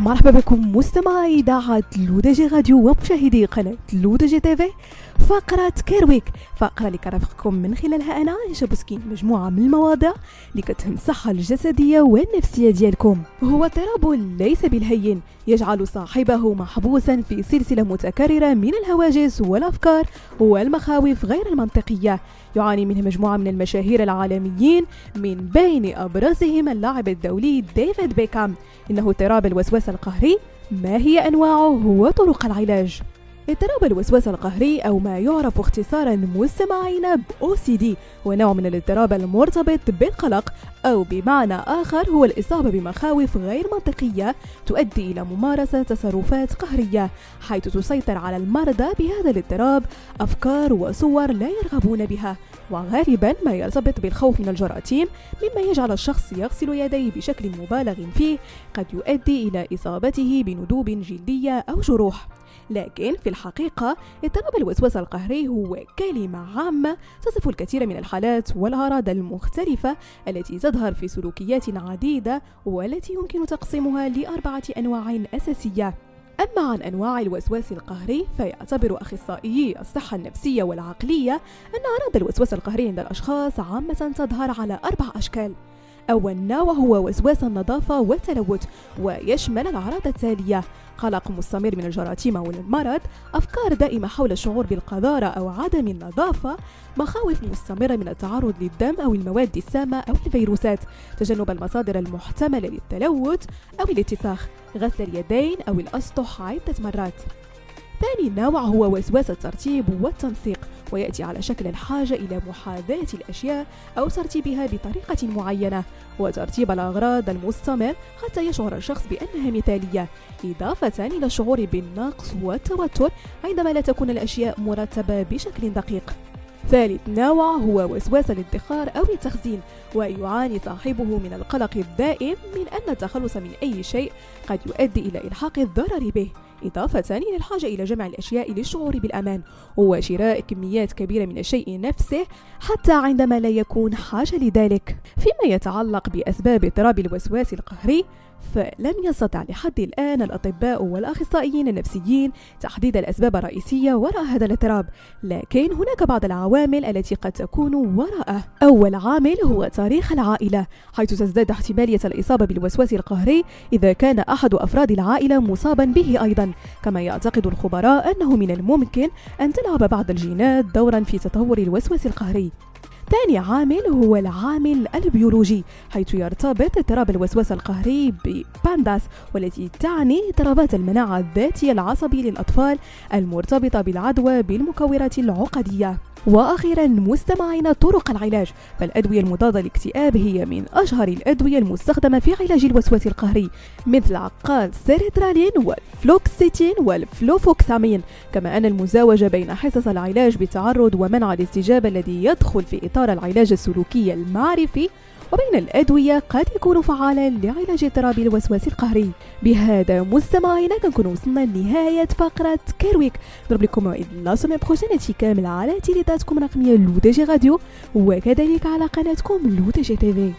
مرحبا بكم مستمعي إذاعة LODJ Radio ومشاهدي قناة LODJ TV. فقرة Care Week فقرة اللي كنرافقكم من خلالها أنا عايشة بوسكين مجموعة من المواضيع اللي كتهم الصحة الجسدية والنفسية ديالكم. هو اضطراب ليس بالهين يجعل صاحبه محبوسا في سلسلة متكررة من الهواجس والأفكار والمخاوف غير المنطقية. يعاني منه مجموعة من المشاهير العالميين من بين أبرزهم اللاعب الدولي ديفيد بيكام. إنه اضطراب الوسواس القهري ما هي أنواعه وطرق العلاج؟ اضطراب الوسواس القهري أو ما يعرف اختصارا مستمعين ب OCD هو نوع من الاضطراب المرتبط بالقلق أو بمعنى آخر هو الإصابة بمخاوف غير منطقية تؤدي إلى ممارسة تصرفات قهرية حيث تسيطر على المرضى بهذا الاضطراب أفكار وصور لا يرغبون بها. وغالبا ما يرتبط بالخوف من الجراثيم مما يجعل الشخص يغسل يديه بشكل مبالغ فيه قد يؤدي إلى إصابته بندوب جلدية أو جروح. لكن في الحقيقة اضطراب الوسواس القهري هو كلمة عامة تصف الكثير من الحالات والأعراض المختلفة التي تظهر في سلوكيات عديدة والتي يمكن تقسيمها لأربعة أنواع أساسية. أما عن أنواع الوسواس القهري فيعتبر أخصائيي الصحة النفسية والعقلية أن أعراض الوسواس القهري عند الأشخاص عامة تظهر على أربع أشكال. أول نوع هو وسواس النظافة والتلوث ويشمل الأعراض التالية. قلق مستمر من الجراثيم أو المرض أفكار دائمة حول الشعور بالقذارة أو عدم النظافة. مخاوف مستمرة من التعرض للدم أو المواد السامة أو الفيروسات. تجنب المصادر المحتملة للتلوث أو الاتساخ غسل اليدين أو الأسطح عدة مرات. ثاني نوع هو وسواس الترتيب والتنسيق. ويأتي على شكل الحاجة إلى محاذاة الأشياء أو ترتيبها بطريقة معينة وترتيب الأغراض المستمر حتى يشعر الشخص بأنها مثالية إضافة إلى الشعور بالنقص والتوتر عندما لا تكون الأشياء مرتبة بشكل دقيق. ثالث نوع هو وسواس الادخار أو التخزين ويعاني صاحبه من القلق الدائم من أن التخلص من أي شيء قد يؤدي إلى إلحاق الضرر به. إضافة إلى الحاجة إلى جمع الأشياء للشعور بالأمان وشراء كميات كبيرة من الشيء نفسه حتى عندما لا يكون حاجة لذلك. فيما يتعلق بأسباب اضطراب الوسواس القهري فلم يستطع لحد الآن الأطباء والأخصائيين النفسيين تحديد الأسباب الرئيسية وراء هذا الاضطراب لكن هناك بعض العوامل التي قد تكون وراءه. أول عامل هو تاريخ العائلة حيث تزداد احتمالية الإصابة بالوسواس القهري إذا كان أحد أفراد العائلة مصابا به أيضا. كما يعتقد الخبراء أنه من الممكن أن تلعب بعض الجينات دورا في تطور الوسواس القهري. ثاني عامل هو العامل البيولوجي حيث يرتبط اضطراب الوسواس القهري ببانداس والتي تعني اضطرابات المناعة الذاتية العصبي للأطفال المرتبطة بالعدوى بالمكورات العقدية. وأخيرا مستمعينا طرق العلاج فالأدوية المضادة للاكتئاب هي من أشهر الأدوية المستخدمة في علاج الوسواس القهري مثل عقار السيرترالين والفلوكسيتين والفلوفوكسامين. كما أن المزاوجة بين حصص العلاج بالتعرض ومنع الاستجابة الذي يدخل في إطار العلاج السلوكي المعرفي وبين الأدوية قد يكون فعالا لعلاج اضطراب الوسواس القهري. بهذا مستمعينا كنكون وصلنا لنهاية فقرة Care Week نضرب لكم موعد la semaine prochaine كاملة على تيليتاتكم الرقمية LODJ Radio وكذلك على قناتكم LODJ TV